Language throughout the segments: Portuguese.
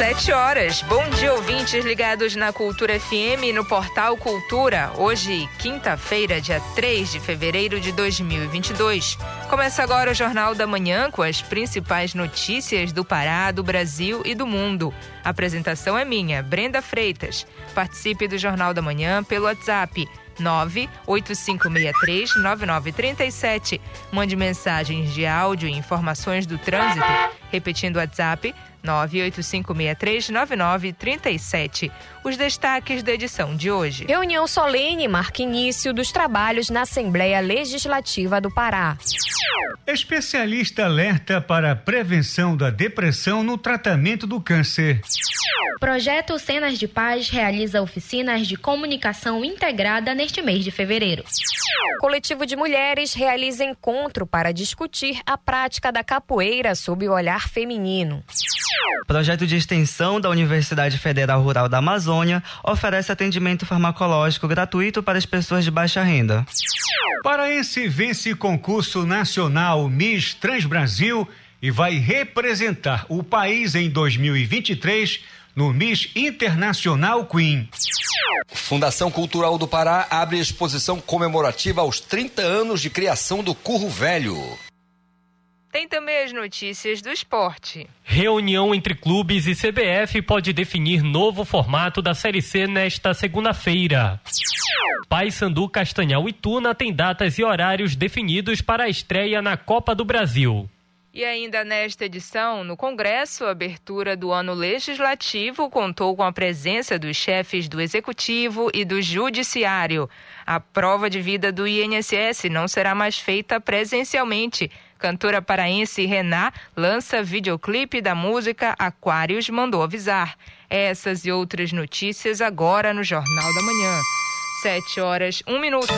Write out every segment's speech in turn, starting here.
Sete horas. Bom dia, ouvintes ligados na Cultura FM e no portal Cultura. Hoje, quinta-feira, dia 3 de fevereiro de 2022. Começa agora o Jornal da Manhã com as principais notícias do Pará, do Brasil e do mundo. A apresentação é minha, Brenda Freitas. Participe do Jornal da Manhã pelo WhatsApp 985639937. Mande mensagens de áudio e informações do trânsito. Repetindo o WhatsApp 985639937. Os destaques da edição de hoje. Reunião solene marca início dos trabalhos na Assembleia Legislativa do Pará. Especialista alerta para a prevenção da depressão no tratamento do câncer. Projeto Cenas de Paz realiza oficinas de comunicação integrada neste mês de fevereiro. Coletivo de mulheres realiza encontro para discutir a prática da capoeira sob o olhar feminino. Projeto de extensão da Universidade Federal Rural da Amazônia oferece atendimento farmacológico gratuito para as pessoas de baixa renda. Paraense vence concurso nacional Miss Trans Brasil e vai representar o país em 2023 no Miss Internacional Queen. Fundação Cultural do Pará abre exposição comemorativa aos 30 anos de criação do Curro Velho. Tem também as notícias do esporte. Reunião entre clubes e CBF pode definir novo formato da Série C nesta segunda-feira. Paysandu, Castanhal e Tuna têm datas e horários definidos para a estreia na Copa do Brasil. E ainda nesta edição, no Congresso, a abertura do ano legislativo contou com a presença dos chefes do Executivo e do Judiciário. A prova de vida do INSS não será mais feita presencialmente. Cantora paraense Rená lança videoclipe da música Aquários mandou avisar. Essas e outras notícias agora no Jornal da Manhã. Sete horas, um minuto.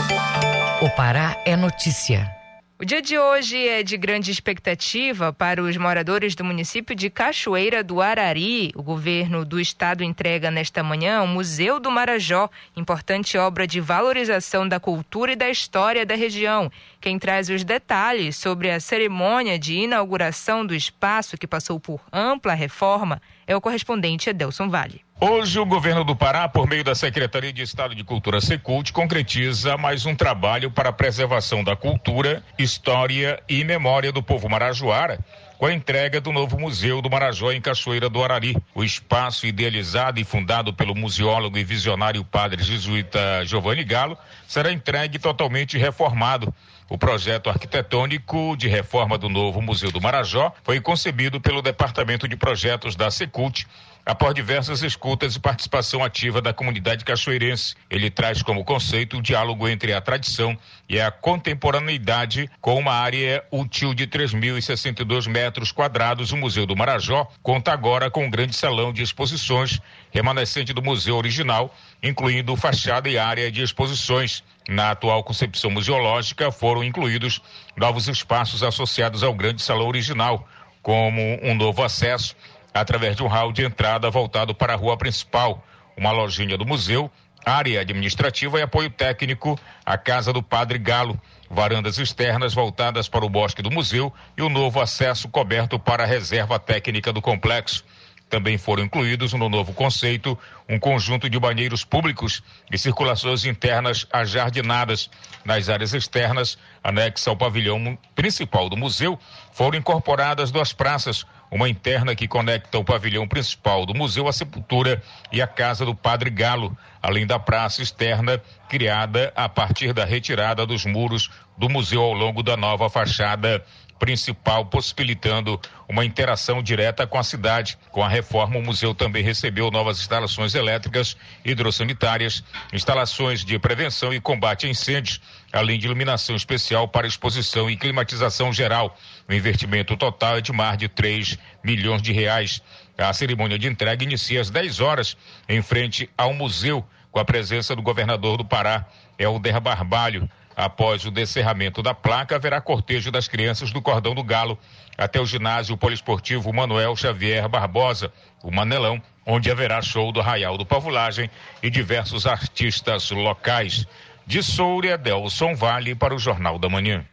O Pará é notícia. O dia de hoje é de grande expectativa para os moradores do município de Cachoeira do Arari. O governo do estado entrega nesta manhã o Museu do Marajó, importante obra de valorização da cultura e da história da região. Quem traz os detalhes sobre a cerimônia de inauguração do espaço que passou por ampla reforma é o correspondente Edelson Vale. Hoje, o governo do Pará, por meio da Secretaria de Estado de Cultura Secult, concretiza mais um trabalho para a preservação da cultura, história e memória do povo marajoara, com a entrega do novo Museu do Marajó em Cachoeira do Arari. O espaço idealizado e fundado pelo museólogo e visionário padre jesuíta Giovanni Galo será entregue totalmente reformado. O projeto arquitetônico de reforma do novo Museu do Marajó foi concebido pelo Departamento de Projetos da Secult após diversas escutas e participação ativa da comunidade cachoeirense. Ele traz como conceito o diálogo entre a tradição e a contemporaneidade com uma área útil de 3.062 metros quadrados. O Museu do Marajó conta agora com um grande salão de exposições remanescente do museu original, incluindo fachada e área de exposições. Na atual concepção museológica foram incluídos novos espaços associados ao grande salão original, como um novo acesso através de um hall de entrada voltado para a rua principal, uma lojinha do museu, área administrativa e apoio técnico, a Casa do Padre Galo, varandas externas voltadas para o bosque do museu e o novo acesso coberto para a reserva técnica do complexo. Também foram incluídos no novo conceito um conjunto de banheiros públicos e circulações internas ajardinadas. Nas áreas externas, anexa ao pavilhão principal do museu, foram incorporadas duas praças, uma interna que conecta o pavilhão principal do Museu à Sepultura e a Casa do Padre Galo, além da praça externa criada a partir da retirada dos muros do museu ao longo da nova fachada principal, possibilitando uma interação direta com a cidade. Com a reforma, o museu também recebeu novas instalações elétricas, hidrossanitárias, instalações de prevenção e combate a incêndios, além de iluminação especial para exposição e climatização geral. O investimento total é de mais de 3 milhões de reais. A cerimônia de entrega inicia às 10 horas em frente ao museu, com a presença do governador do Pará, Helder Barbalho. Após o descerramento da placa, haverá cortejo das crianças do Cordão do Galo até o ginásio poliesportivo Manuel Xavier Barbosa, o Manelão, onde haverá show do Arraial do Pavulagem e diversos artistas locais. De Soura, Delson Vale para o Jornal da Manhã.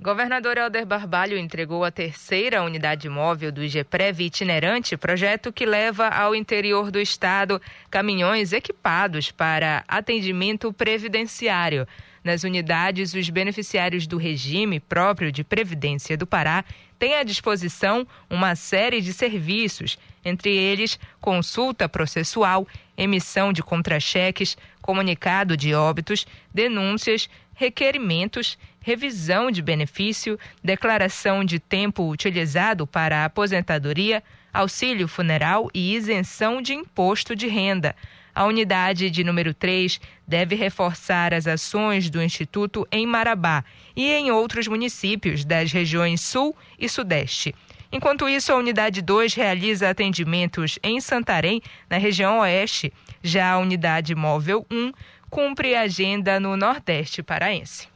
Governador Helder Barbalho entregou a terceira unidade móvel do IGPREV itinerante, projeto que leva ao interior do estado caminhões equipados para atendimento previdenciário. Nas unidades, os beneficiários do regime próprio de previdência do Pará têm à disposição uma série de serviços, entre eles consulta processual, emissão de contra-cheques, comunicado de óbitos, denúncias, requerimentos revisão de benefício, declaração de tempo utilizado para a aposentadoria, auxílio funeral e isenção de imposto de renda. A unidade de número 3 deve reforçar as ações do Instituto em Marabá e em outros municípios das regiões Sul e Sudeste. Enquanto isso, a unidade 2 realiza atendimentos em Santarém, na região Oeste. Já a unidade móvel 1 cumpre agenda no Nordeste paraense.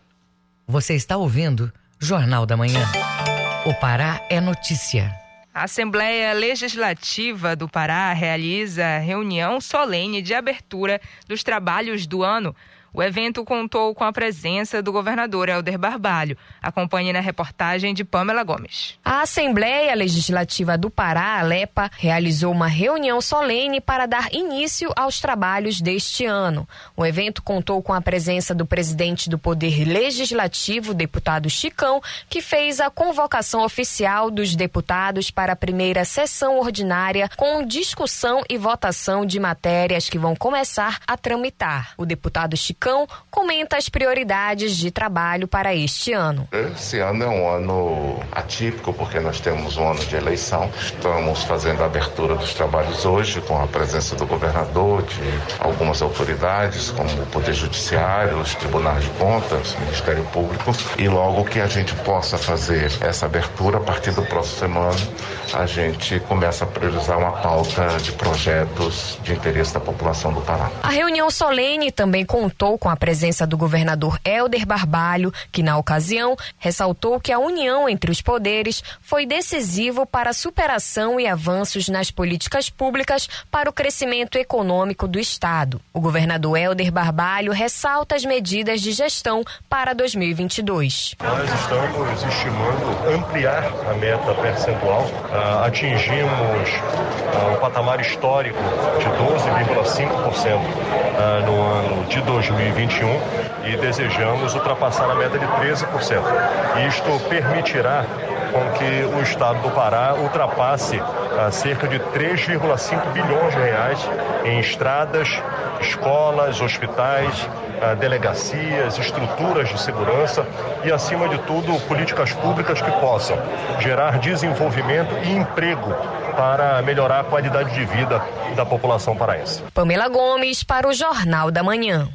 Você está ouvindo Jornal da Manhã. O Pará é notícia. A Assembleia Legislativa do Pará realiza reunião solene de abertura dos trabalhos do ano o evento contou com a presença do governador Helder Barbalho. Acompanhe na reportagem de Pamela Gomes. A Assembleia Legislativa do Pará, Alepa, realizou uma reunião solene para dar início aos trabalhos deste ano. O evento contou com a presença do presidente do Poder Legislativo, deputado Chicão, que fez a convocação oficial dos deputados para a primeira sessão ordinária com discussão e votação de matérias que vão começar a tramitar. O deputado Chicão Falcão comenta as prioridades de trabalho para este ano. Esse ano é um ano atípico porque nós temos um ano de eleição. Estamos fazendo a abertura dos trabalhos hoje com a presença do governador, de algumas autoridades, como o Poder Judiciário, os Tribunais de Contas, o Ministério Público. E logo que a gente possa fazer essa abertura, a partir do próximo semana, a gente começa a priorizar uma pauta de projetos de interesse da população do Pará. A reunião solene também contou com a presença do governador Helder Barbalho, que na ocasião ressaltou que a união entre os poderes foi decisivo para a superação e avanços nas políticas públicas para o crescimento econômico do Estado. O governador Helder Barbalho ressalta as medidas de gestão para 2022. Nós estamos estimando ampliar a meta percentual. Uh, atingimos uh, um patamar histórico de 12,5% uh, no ano de 2020 2021 e desejamos ultrapassar a meta de 13%. Isto permitirá com que o estado do Pará ultrapasse a ah, cerca de 3,5 bilhões de reais em estradas, escolas, hospitais, ah, delegacias, estruturas de segurança e, acima de tudo, políticas públicas que possam gerar desenvolvimento e emprego para melhorar a qualidade de vida da população paraense. Pamela Gomes para o Jornal da Manhã.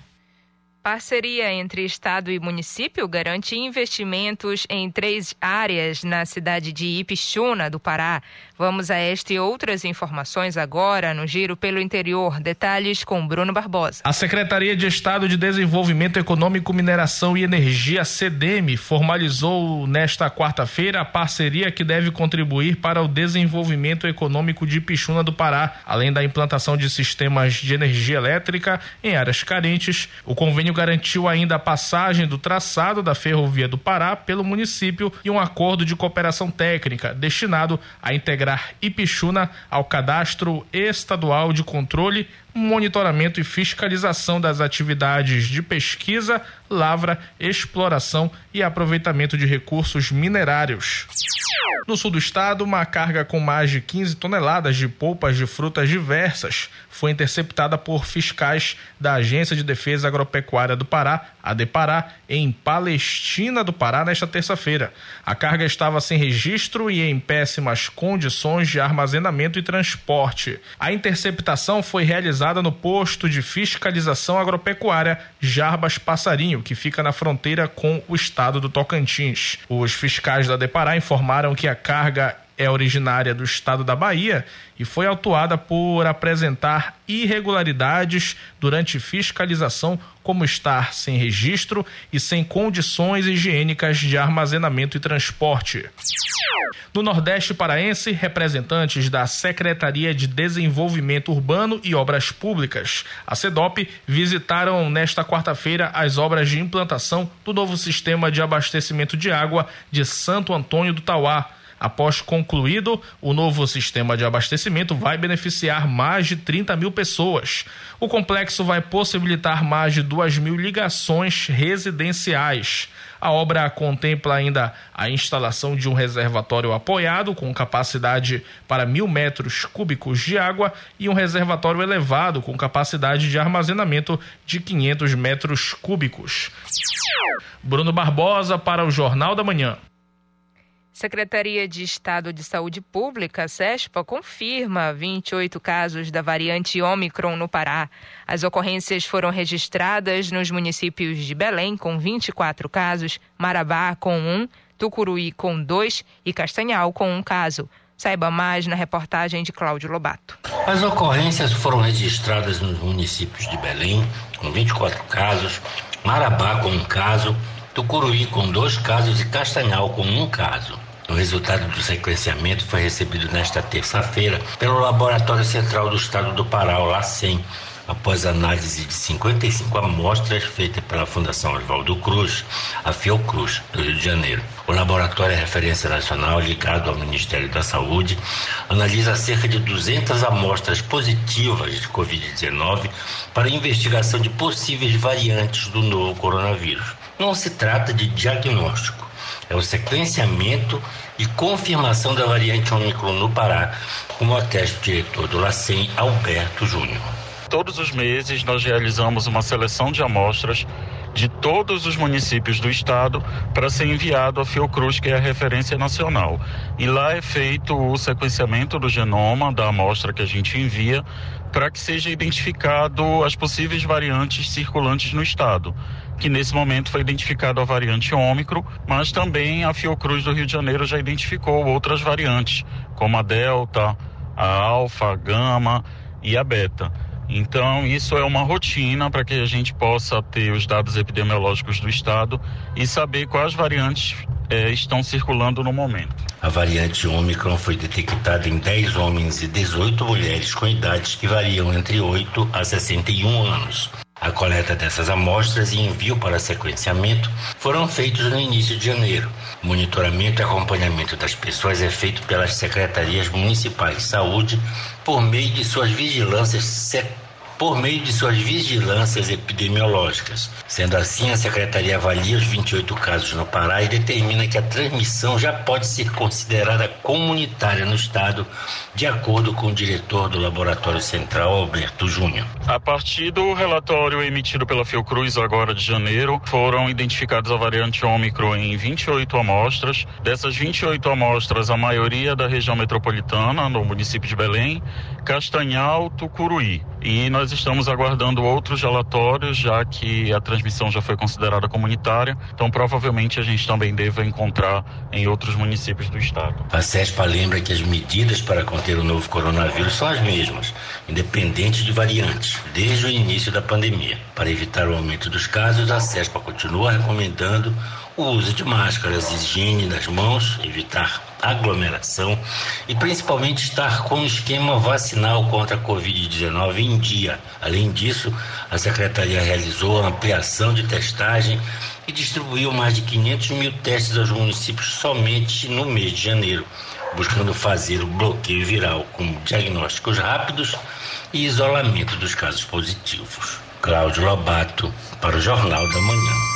Parceria entre Estado e município garante investimentos em três áreas na cidade de Ipixuna, do Pará. Vamos a esta e outras informações agora no Giro pelo Interior. Detalhes com Bruno Barbosa. A Secretaria de Estado de Desenvolvimento Econômico, Mineração e Energia, CDM, formalizou nesta quarta-feira a parceria que deve contribuir para o desenvolvimento econômico de Ipixuna do Pará, além da implantação de sistemas de energia elétrica em áreas carentes. O convênio garantiu ainda a passagem do traçado da Ferrovia do Pará pelo município e um acordo de cooperação técnica destinado a integrar Ipixuna ao cadastro estadual de controle monitoramento e fiscalização das atividades de pesquisa, lavra, exploração e aproveitamento de recursos minerários. No sul do estado, uma carga com mais de 15 toneladas de polpas de frutas diversas foi interceptada por fiscais da Agência de Defesa Agropecuária do Pará, a Depará, em Palestina do Pará, nesta terça-feira. A carga estava sem registro e em péssimas condições de armazenamento e transporte. A interceptação foi realizada no posto de fiscalização agropecuária Jarbas Passarinho, que fica na fronteira com o estado do Tocantins. Os fiscais da Depará informaram que a carga é originária do estado da Bahia e foi autuada por apresentar irregularidades durante fiscalização, como estar sem registro e sem condições higiênicas de armazenamento e transporte. No Nordeste Paraense, representantes da Secretaria de Desenvolvimento Urbano e Obras Públicas, a SEDOP, visitaram nesta quarta-feira as obras de implantação do novo sistema de abastecimento de água de Santo Antônio do Tauá Após concluído, o novo sistema de abastecimento vai beneficiar mais de 30 mil pessoas. O complexo vai possibilitar mais de 2 mil ligações residenciais. A obra contempla ainda a instalação de um reservatório apoiado com capacidade para mil metros cúbicos de água e um reservatório elevado com capacidade de armazenamento de 500 metros cúbicos. Bruno Barbosa para o Jornal da Manhã. Secretaria de Estado de Saúde Pública, SESPA, confirma 28 casos da variante Omicron no Pará. As ocorrências foram registradas nos municípios de Belém, com 24 casos, Marabá, com 1, Tucuruí, com 2 e Castanhal, com 1 caso. Saiba mais na reportagem de Cláudio Lobato. As ocorrências foram registradas nos municípios de Belém, com 24 casos, Marabá, com um caso, Tucuruí, com dois casos e Castanhal, com um caso. O resultado do sequenciamento foi recebido nesta terça-feira pelo Laboratório Central do Estado do Pará, o LACEN, após análise de 55 amostras feitas pela Fundação Oswaldo Cruz, a Fiocruz, do Rio de Janeiro. O laboratório é referência nacional ligado ao Ministério da Saúde, analisa cerca de 200 amostras positivas de Covid-19 para investigação de possíveis variantes do novo coronavírus. Não se trata de diagnóstico é o sequenciamento e confirmação da variante Ômicron no Pará, como atesta o diretor do LACEN, Alberto Júnior. Todos os meses nós realizamos uma seleção de amostras de todos os municípios do estado para ser enviado à Fiocruz, que é a referência nacional. E lá é feito o sequenciamento do genoma da amostra que a gente envia para que seja identificado as possíveis variantes circulantes no estado que nesse momento foi identificado a variante Ômicron, mas também a Fiocruz do Rio de Janeiro já identificou outras variantes, como a Delta, a Alfa, a Gama e a Beta. Então, isso é uma rotina para que a gente possa ter os dados epidemiológicos do estado e saber quais variantes eh, estão circulando no momento. A variante Ômicron foi detectada em 10 homens e 18 mulheres com idades que variam entre 8 a 61 anos. A coleta dessas amostras e envio para sequenciamento foram feitos no início de janeiro. Monitoramento e acompanhamento das pessoas é feito pelas secretarias municipais de saúde por meio de suas vigilâncias sectoriais por meio de suas vigilâncias epidemiológicas. Sendo assim, a Secretaria avalia os 28 casos no Pará e determina que a transmissão já pode ser considerada comunitária no Estado, de acordo com o diretor do Laboratório Central, Alberto Júnior. A partir do relatório emitido pela Fiocruz agora de janeiro, foram identificadas a variante Ômicron em 28 amostras. Dessas 28 amostras, a maioria da região metropolitana, no município de Belém, Castanhal, Tucuruí. E nós estamos aguardando outros relatórios, já que a transmissão já foi considerada comunitária. Então, provavelmente, a gente também deve encontrar em outros municípios do estado. A CESPA lembra que as medidas para conter o novo coronavírus são as mesmas, independente de variantes, desde o início da pandemia. Para evitar o aumento dos casos, a CESPA continua recomendando o uso de máscaras, higiene das mãos, evitar aglomeração e principalmente estar com o esquema vacinal contra a Covid-19 em dia. Além disso, a Secretaria realizou a ampliação de testagem e distribuiu mais de 500 mil testes aos municípios somente no mês de janeiro, buscando fazer o bloqueio viral com diagnósticos rápidos e isolamento dos casos positivos. Cláudio Lobato, para o Jornal da Manhã.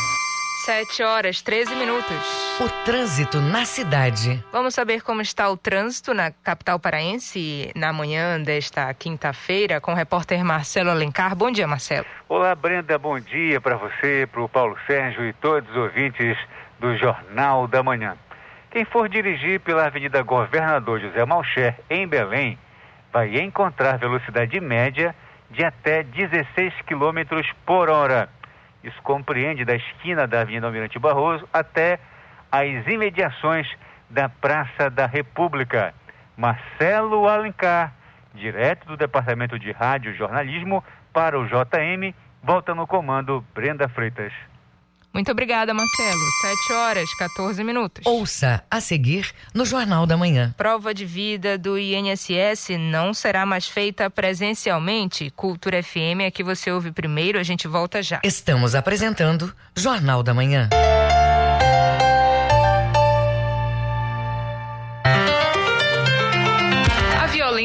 7 horas 13 minutos. O trânsito na cidade. Vamos saber como está o trânsito na capital paraense na manhã desta quinta-feira com o repórter Marcelo Alencar. Bom dia, Marcelo. Olá, Brenda. Bom dia para você, para o Paulo Sérgio e todos os ouvintes do Jornal da Manhã. Quem for dirigir pela Avenida Governador José Malcher, em Belém, vai encontrar velocidade média de até 16 km por hora. Isso compreende da esquina da Avenida Almirante Barroso até as imediações da Praça da República. Marcelo Alencar, direto do Departamento de Rádio e Jornalismo para o JM, volta no comando Brenda Freitas. Muito obrigada, Marcelo. 7 horas, 14 minutos. Ouça a seguir no Jornal da Manhã. Prova de vida do INSS não será mais feita presencialmente. Cultura FM é que você ouve primeiro, a gente volta já. Estamos apresentando Jornal da Manhã.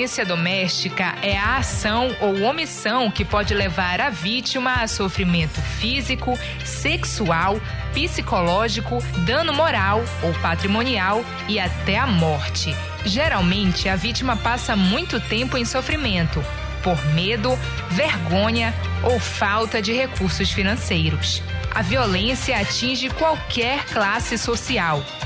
Violência doméstica é a ação ou omissão que pode levar a vítima a sofrimento físico, sexual, psicológico, dano moral ou patrimonial e até a morte. Geralmente, a vítima passa muito tempo em sofrimento por medo, vergonha ou falta de recursos financeiros. A violência atinge qualquer classe social,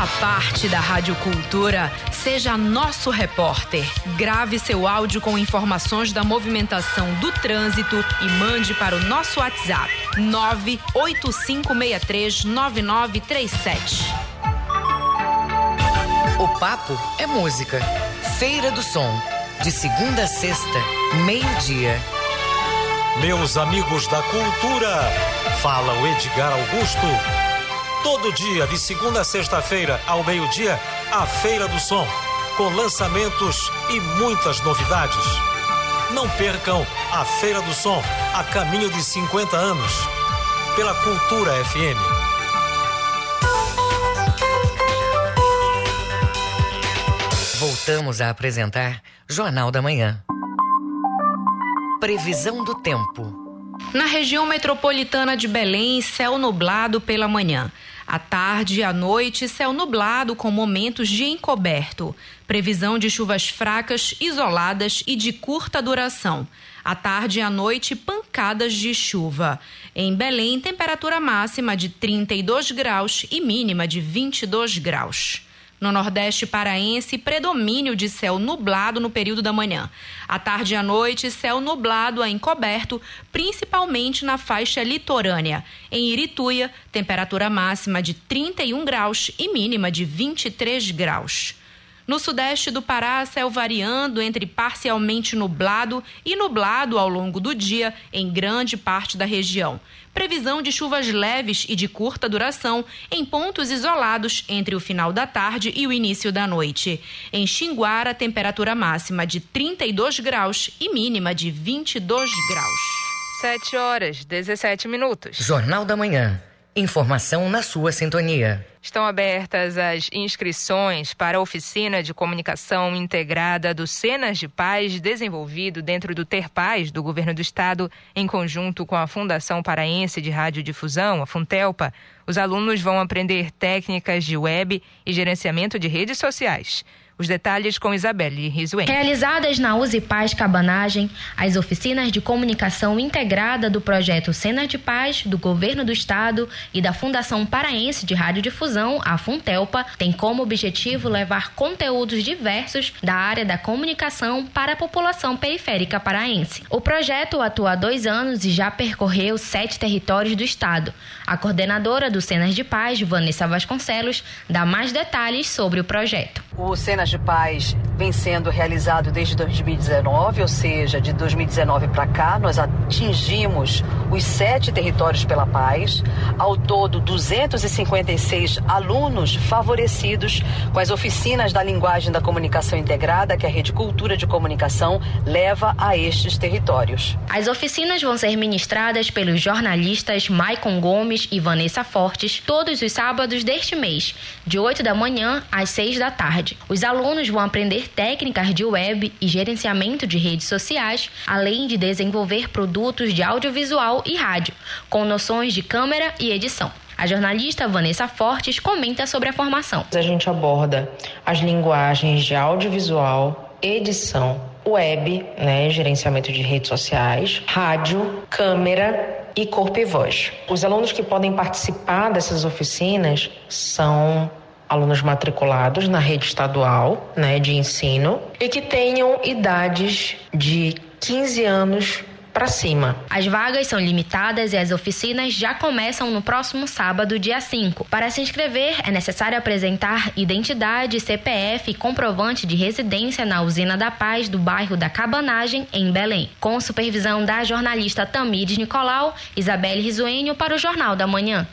Faça parte da Rádio Cultura. Seja nosso repórter. Grave seu áudio com informações da movimentação do trânsito e mande para o nosso WhatsApp 985639937. O papo é música. Feira do Som. De segunda a sexta, meio-dia. Meus amigos da cultura, fala o Edgar Augusto. Todo dia, de segunda a sexta-feira, ao meio-dia, a Feira do Som, com lançamentos e muitas novidades. Não percam a Feira do Som, a caminho de 50 anos, pela Cultura FM. Voltamos a apresentar Jornal da Manhã. Previsão do tempo. Na região metropolitana de Belém, céu nublado pela manhã. À tarde e à noite, céu nublado com momentos de encoberto. Previsão de chuvas fracas, isoladas e de curta duração. À tarde e à noite, pancadas de chuva. Em Belém, temperatura máxima de 32 graus e mínima de 22 graus. No Nordeste paraense, predomínio de céu nublado no período da manhã. À tarde e à noite, céu nublado a encoberto, principalmente na faixa litorânea. Em Irituia, temperatura máxima de 31 graus e mínima de 23 graus. No sudeste do Pará, céu variando entre parcialmente nublado e nublado ao longo do dia em grande parte da região. Previsão de chuvas leves e de curta duração em pontos isolados entre o final da tarde e o início da noite. Em Xinguara, temperatura máxima de 32 graus e mínima de 22 graus. 7 horas, 17 minutos. Jornal da Manhã. Informação na sua sintonia. Estão abertas as inscrições para a oficina de comunicação integrada do Cenas de Paz, desenvolvido dentro do Ter Paz do Governo do Estado, em conjunto com a Fundação Paraense de Radiodifusão, a Funtelpa. Os alunos vão aprender técnicas de web e gerenciamento de redes sociais. Os detalhes com Isabelle Rizuen. Realizadas na Use Paz Cabanagem, as oficinas de comunicação integrada do projeto Cena de Paz do Governo do Estado e da Fundação Paraense de Radiodifusão, a Funtelpa, têm como objetivo levar conteúdos diversos da área da comunicação para a população periférica paraense. O projeto atua há dois anos e já percorreu sete territórios do Estado. A coordenadora do Cenas de Paz, Vanessa Vasconcelos, dá mais detalhes sobre o projeto. O Cenas de Paz vem sendo realizado desde 2019, ou seja, de 2019 para cá, nós atingimos os sete territórios pela paz. Ao todo, 256 alunos favorecidos com as oficinas da linguagem da comunicação integrada que a Rede Cultura de Comunicação leva a estes territórios. As oficinas vão ser ministradas pelos jornalistas Maicon Gomes e Vanessa Fortes todos os sábados deste mês, de 8 da manhã às 6 da tarde. Os alunos vão aprender técnicas de web e gerenciamento de redes sociais, além de desenvolver produtos de audiovisual e rádio, com noções de câmera e edição. A jornalista Vanessa Fortes comenta sobre a formação. A gente aborda as linguagens de audiovisual, edição, web, né, gerenciamento de redes sociais, rádio, câmera e corpo e voz. Os alunos que podem participar dessas oficinas são alunos matriculados na rede estadual né, de ensino e que tenham idades de 15 anos para cima. As vagas são limitadas e as oficinas já começam no próximo sábado, dia 5. Para se inscrever, é necessário apresentar identidade, CPF e comprovante de residência na Usina da Paz do bairro da Cabanagem, em Belém. Com supervisão da jornalista Tamires Nicolau, Isabelle Risuênio para o Jornal da Manhã.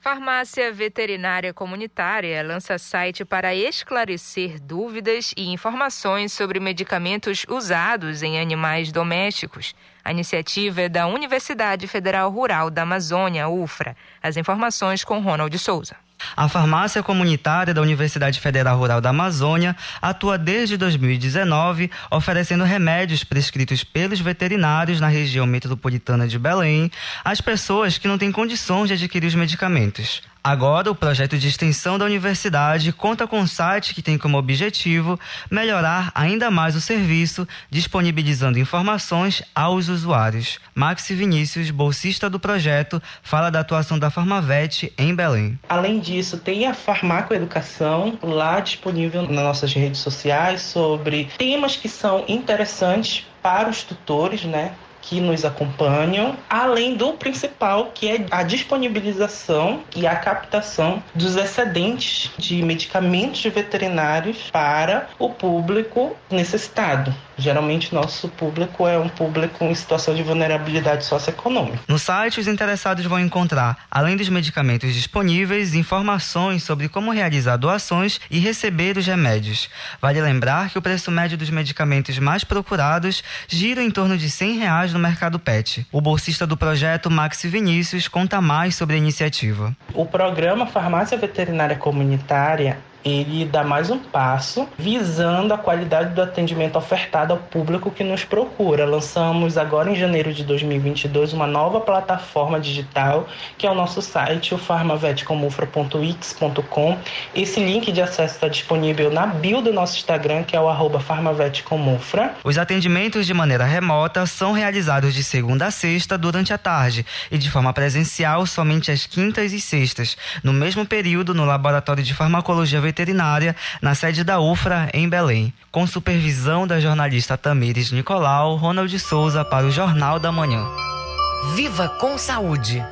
Farmácia Veterinária Comunitária lança site para esclarecer dúvidas e informações sobre medicamentos usados em animais domésticos. A iniciativa é da Universidade Federal Rural da Amazônia, UFRA. As informações com Ronald Souza. A farmácia comunitária da Universidade Federal Rural da Amazônia atua desde 2019, oferecendo remédios prescritos pelos veterinários na região metropolitana de Belém às pessoas que não têm condições de adquirir os medicamentos. Agora, o projeto de extensão da universidade conta com um site que tem como objetivo melhorar ainda mais o serviço, disponibilizando informações aos usuários. Maxi Vinícius, bolsista do projeto, fala da atuação da Farmavet em Belém. Além disso, tem a Farmacoeducação lá disponível nas nossas redes sociais sobre temas que são interessantes para os tutores, né? Que nos acompanham, além do principal, que é a disponibilização e a captação dos excedentes de medicamentos veterinários para o público necessitado. Geralmente, nosso público é um público em situação de vulnerabilidade socioeconômica. No site, os interessados vão encontrar, além dos medicamentos disponíveis, informações sobre como realizar doações e receber os remédios. Vale lembrar que o preço médio dos medicamentos mais procurados gira em torno de 100 reais no mercado PET. O bolsista do projeto, Maxi Vinícius, conta mais sobre a iniciativa. O programa Farmácia Veterinária Comunitária ele dá mais um passo visando a qualidade do atendimento ofertado ao público que nos procura. Lançamos agora em janeiro de 2022 uma nova plataforma digital que é o nosso site, o farmavetcomufra.wix.com. Esse link de acesso está disponível na bio do nosso Instagram, que é o arroba farmavetcomufra. Os atendimentos de maneira remota são realizados de segunda a sexta durante a tarde e de forma presencial somente às quintas e sextas, no mesmo período no Laboratório de Farmacologia Veterinária, na sede da UFRA, em Belém. Com supervisão da jornalista Tamires Nicolau, Ronald Souza para o Jornal da Manhã. Viva com saúde!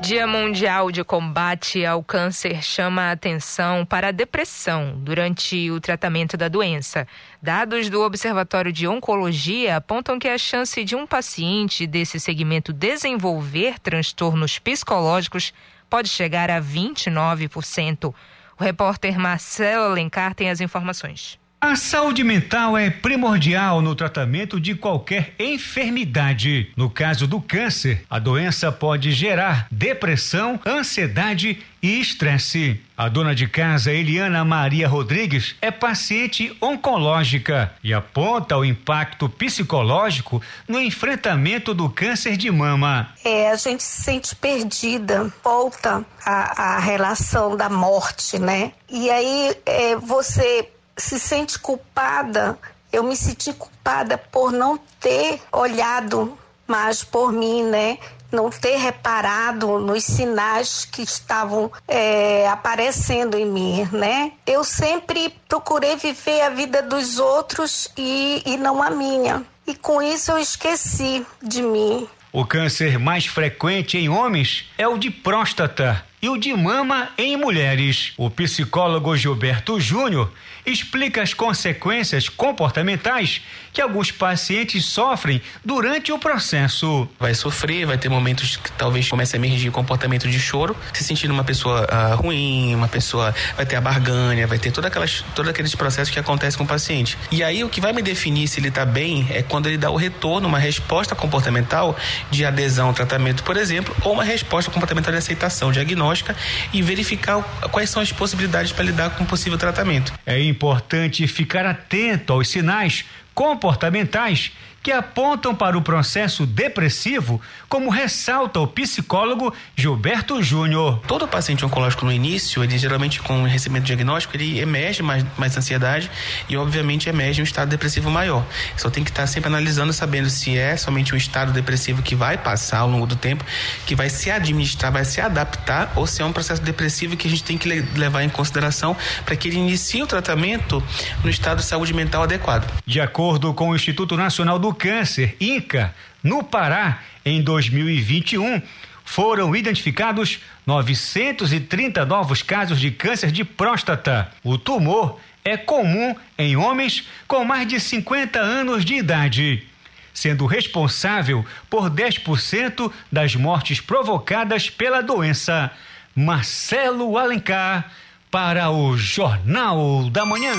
Dia Mundial de Combate ao Câncer chama a atenção para a depressão durante o tratamento da doença. Dados do Observatório de Oncologia apontam que a chance de um paciente desse segmento desenvolver transtornos psicológicos pode chegar a 29%. O repórter Marcelo Alencar tem as informações. A saúde mental é primordial no tratamento de qualquer enfermidade. No caso do câncer, a doença pode gerar depressão, ansiedade e estresse. A dona de casa Eliana Maria Rodrigues é paciente oncológica e aponta o impacto psicológico no enfrentamento do câncer de mama. É, a gente se sente perdida, volta a, a relação da morte, né? E aí é, você se sente culpada. Eu me senti culpada por não ter olhado mais por mim, né? Não ter reparado nos sinais que estavam é, aparecendo em mim, né? Eu sempre procurei viver a vida dos outros e, e não a minha. E com isso eu esqueci de mim. O câncer mais frequente em homens é o de próstata e o de mama em mulheres. O psicólogo Gilberto Júnior explica as consequências comportamentais que alguns pacientes sofrem durante o processo. Vai sofrer, vai ter momentos que talvez comece a emergir comportamento de choro, se sentindo uma pessoa uh, ruim, uma pessoa vai ter a barganha, vai ter toda aquelas, todos aqueles processos que acontecem com o paciente. E aí o que vai me definir se ele está bem é quando ele dá o retorno, uma resposta comportamental de adesão ao tratamento, por exemplo, ou uma resposta comportamental de aceitação diagnóstica e verificar quais são as possibilidades para lidar com um possível tratamento. É importante ficar atento aos sinais comportamentais que apontam para o processo depressivo, como ressalta o psicólogo Gilberto Júnior. Todo paciente oncológico no início, ele geralmente com recebimento diagnóstico, ele emerge mais, mais ansiedade e obviamente emerge um estado depressivo maior. Só tem que estar sempre analisando, sabendo se é somente um estado depressivo que vai passar ao longo do tempo, que vai se administrar, vai se adaptar, ou se é um processo depressivo que a gente tem que levar em consideração para que ele inicie o tratamento no estado de saúde mental adequado. De acordo com o Instituto Nacional do Câncer, INCA, no Pará, em 2021, foram identificados 930 novos casos de câncer de próstata. O tumor é comum em homens com mais de 50 anos de idade, sendo responsável por 10% das mortes provocadas pela doença. Marcelo Alencar, para o Jornal da Manhã.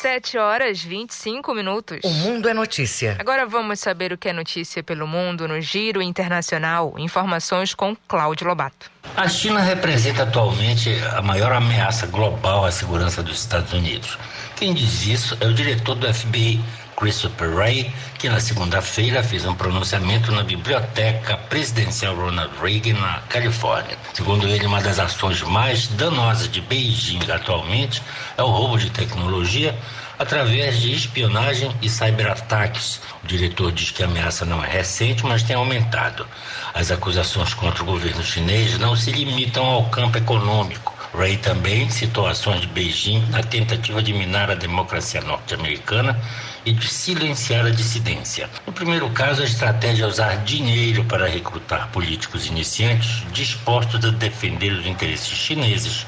7 horas 25 minutos. O mundo é notícia. Agora vamos saber o que é notícia pelo mundo no Giro Internacional. Informações com Cláudio Lobato. A China representa atualmente a maior ameaça global à segurança dos Estados Unidos. Quem diz isso é o diretor do FBI, Christopher Wray, que na segunda-feira fez um pronunciamento na Biblioteca Presidencial Ronald Reagan, na Califórnia. Segundo ele, uma das ações mais danosas de Beijing atualmente é o roubo de tecnologia através de espionagem e cyberataques. O diretor diz que a ameaça não é recente, mas tem aumentado. As acusações contra o governo chinês não se limitam ao campo econômico. Ray também citou ações de Beijing na tentativa de minar a democracia norte-americana e de silenciar a dissidência. No primeiro caso, a estratégia é usar dinheiro para recrutar políticos iniciantes dispostos a defender os interesses chineses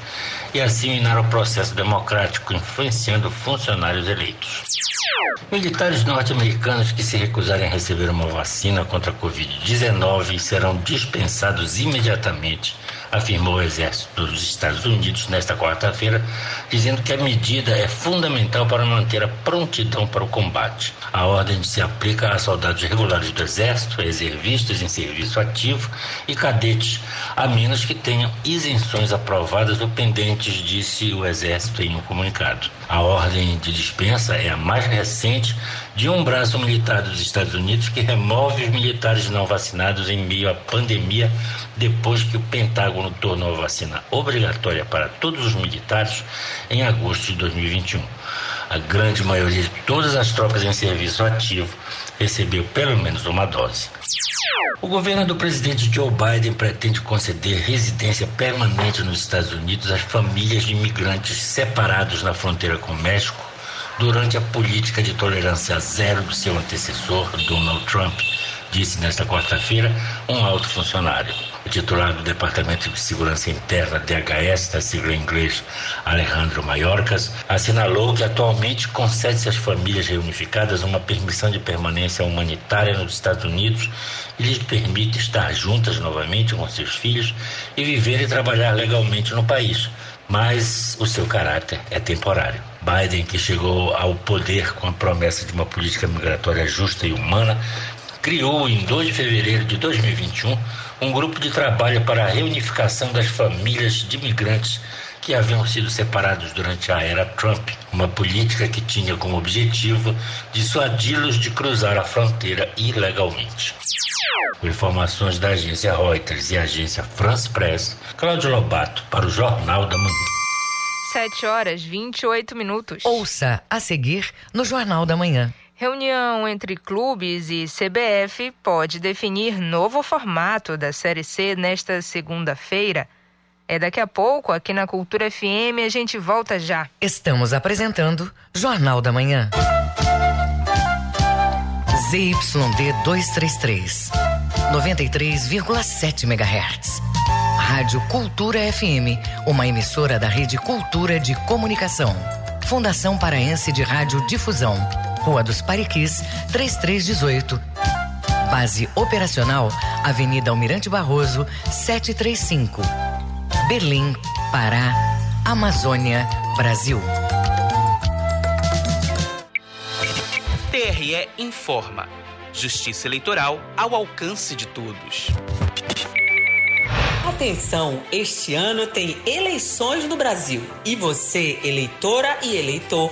e assim minar o processo democrático, influenciando funcionários eleitos. Militares norte-americanos que se recusarem a receber uma vacina contra a Covid-19 serão dispensados imediatamente afirmou o Exército dos Estados Unidos nesta quarta-feira, dizendo que a medida é fundamental para manter a prontidão para o combate. A ordem se aplica a soldados regulares do Exército, reservistas em serviço ativo e cadetes, a menos que tenham isenções aprovadas ou pendentes, disse o Exército em um comunicado. A ordem de dispensa é a mais recente de um braço militar dos Estados Unidos que remove os militares não vacinados em meio à pandemia, depois que o Pentágono tornou a vacina obrigatória para todos os militares em agosto de 2021. A grande maioria de todas as tropas em serviço ativo recebeu pelo menos uma dose. O governo do presidente Joe Biden pretende conceder residência permanente nos Estados Unidos às famílias de imigrantes separados na fronteira com o México durante a política de tolerância zero do seu antecessor, Donald Trump, disse nesta quarta-feira um alto funcionário. Titular do Departamento de Segurança Interna, DHS, da sigla em inglês, Alejandro Mayorkas, assinalou que atualmente concede-se às famílias reunificadas uma permissão de permanência humanitária nos Estados Unidos e lhes permite estar juntas novamente com seus filhos e viver e trabalhar legalmente no país mas o seu caráter é temporário. Biden, que chegou ao poder com a promessa de uma política migratória justa e humana, criou em 2 de fevereiro de 2021 um grupo de trabalho para a reunificação das famílias de imigrantes que haviam sido separados durante a era Trump, uma política que tinha como objetivo dissuadi-los de cruzar a fronteira ilegalmente. Com informações da agência Reuters e agência France Press, Cláudio Lobato para o Jornal da Manhã. 7 horas 28 minutos. Ouça a seguir no Jornal da Manhã. Reunião entre clubes e CBF pode definir novo formato da Série C nesta segunda-feira. É daqui a pouco, aqui na Cultura FM, a gente volta já. Estamos apresentando Jornal da Manhã. ZYD 233, 93,7 MHz. Rádio Cultura FM, uma emissora da Rede Cultura de Comunicação. Fundação Paraense de Rádio Difusão. Rua dos Pariquis, 3318. Base operacional, Avenida Almirante Barroso, 735. Berlim, Pará, Amazônia, Brasil. TRE informa. Justiça Eleitoral ao alcance de todos. Atenção, este ano tem eleições no Brasil e você, eleitora e eleitor,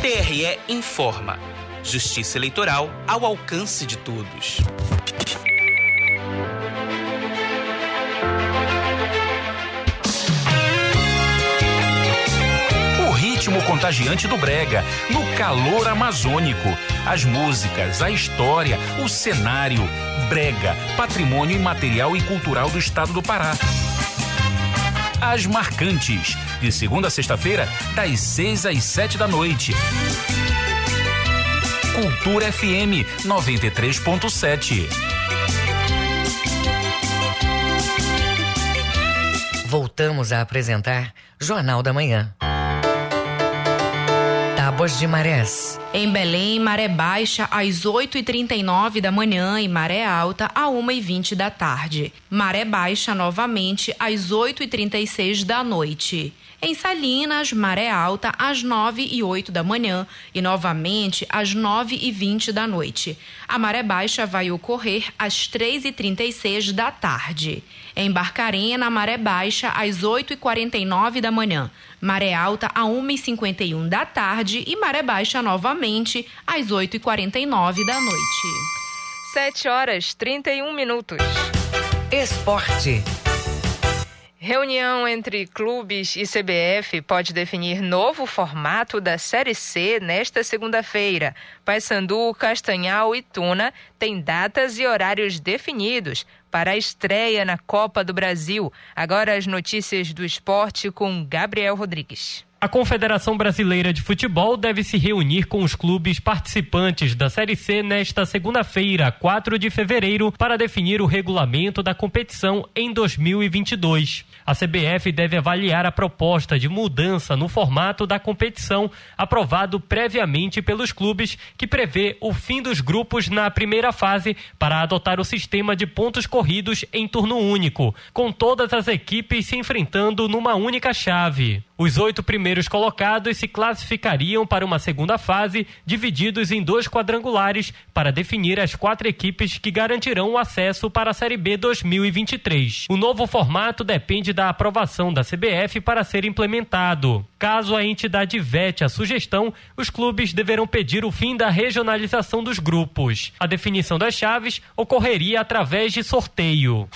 TRE informa. Justiça Eleitoral ao alcance de todos. O ritmo contagiante do Brega, no calor amazônico. As músicas, a história, o cenário. Brega, patrimônio imaterial e cultural do estado do Pará. As Marcantes, de segunda a sexta-feira, das seis às sete da noite. Cultura FM 93.7. Voltamos a apresentar Jornal da Manhã. Tábuas de marés. Em Belém, maré baixa às 8h39 da manhã e maré alta a 1h20 da tarde. Maré baixa novamente às 8h36 da noite. Em Salinas, maré alta às 9 e 8 da manhã e novamente às 9 e 20 da noite. A maré baixa vai ocorrer às 3 e 36 da tarde. Em Barcarena, maré baixa às 8 e 49 da manhã. Maré alta a 1 e 51 da tarde e maré baixa novamente às 8 e 49 da noite. 7 horas 31 minutos. Esporte. Reunião entre clubes e CBF pode definir novo formato da Série C nesta segunda-feira. Paysandu, Castanhal e Tuna têm datas e horários definidos para a estreia na Copa do Brasil. Agora as notícias do esporte com Gabriel Rodrigues. A Confederação Brasileira de Futebol deve se reunir com os clubes participantes da Série C nesta segunda-feira, 4 de fevereiro, para definir o regulamento da competição em 2022. A CBF deve avaliar a proposta de mudança no formato da competição aprovado previamente pelos clubes, que prevê o fim dos grupos na primeira fase para adotar o sistema de pontos corridos em turno único, com todas as equipes se enfrentando numa única chave. Os oito primeiros colocados se classificariam para uma segunda fase, divididos em dois quadrangulares, para definir as quatro equipes que garantirão o acesso para a Série B 2023. O novo formato depende da aprovação da CBF para ser implementado. Caso a entidade vete a sugestão, os clubes deverão pedir o fim da regionalização dos grupos. A definição das chaves ocorreria através de sorteio.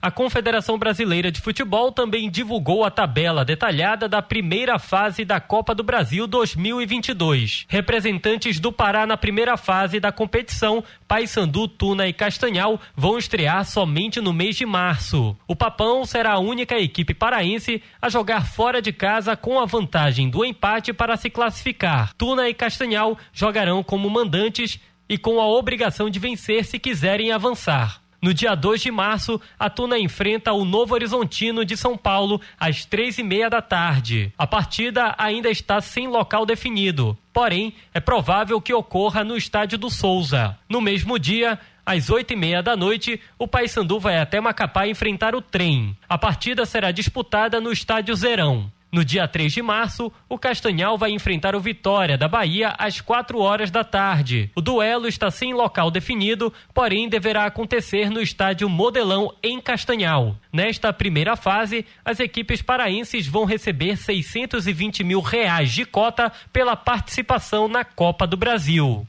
A Confederação Brasileira de Futebol também divulgou a tabela detalhada da primeira fase da Copa do Brasil 2022. Representantes do Pará na primeira fase da competição, Paysandu, Tuna e Castanhal vão estrear somente no mês de março. O Papão será a única equipe paraense a jogar fora de casa com a vantagem do empate para se classificar. Tuna e Castanhal jogarão como mandantes e com a obrigação de vencer se quiserem avançar. No dia 2 de março, a Tuna enfrenta o Novo Horizontino de São Paulo às três e meia da tarde. A partida ainda está sem local definido, porém é provável que ocorra no estádio do Souza. No mesmo dia, às oito e meia da noite, o Paysandu vai até Macapá enfrentar o trem. A partida será disputada no estádio Zerão. No dia 3 de março, o Castanhal vai enfrentar o Vitória da Bahia às 4 horas da tarde. O duelo está sem local definido, porém deverá acontecer no estádio Modelão em Castanhal. Nesta primeira fase, as equipes paraenses vão receber 620 mil reais de cota pela participação na Copa do Brasil.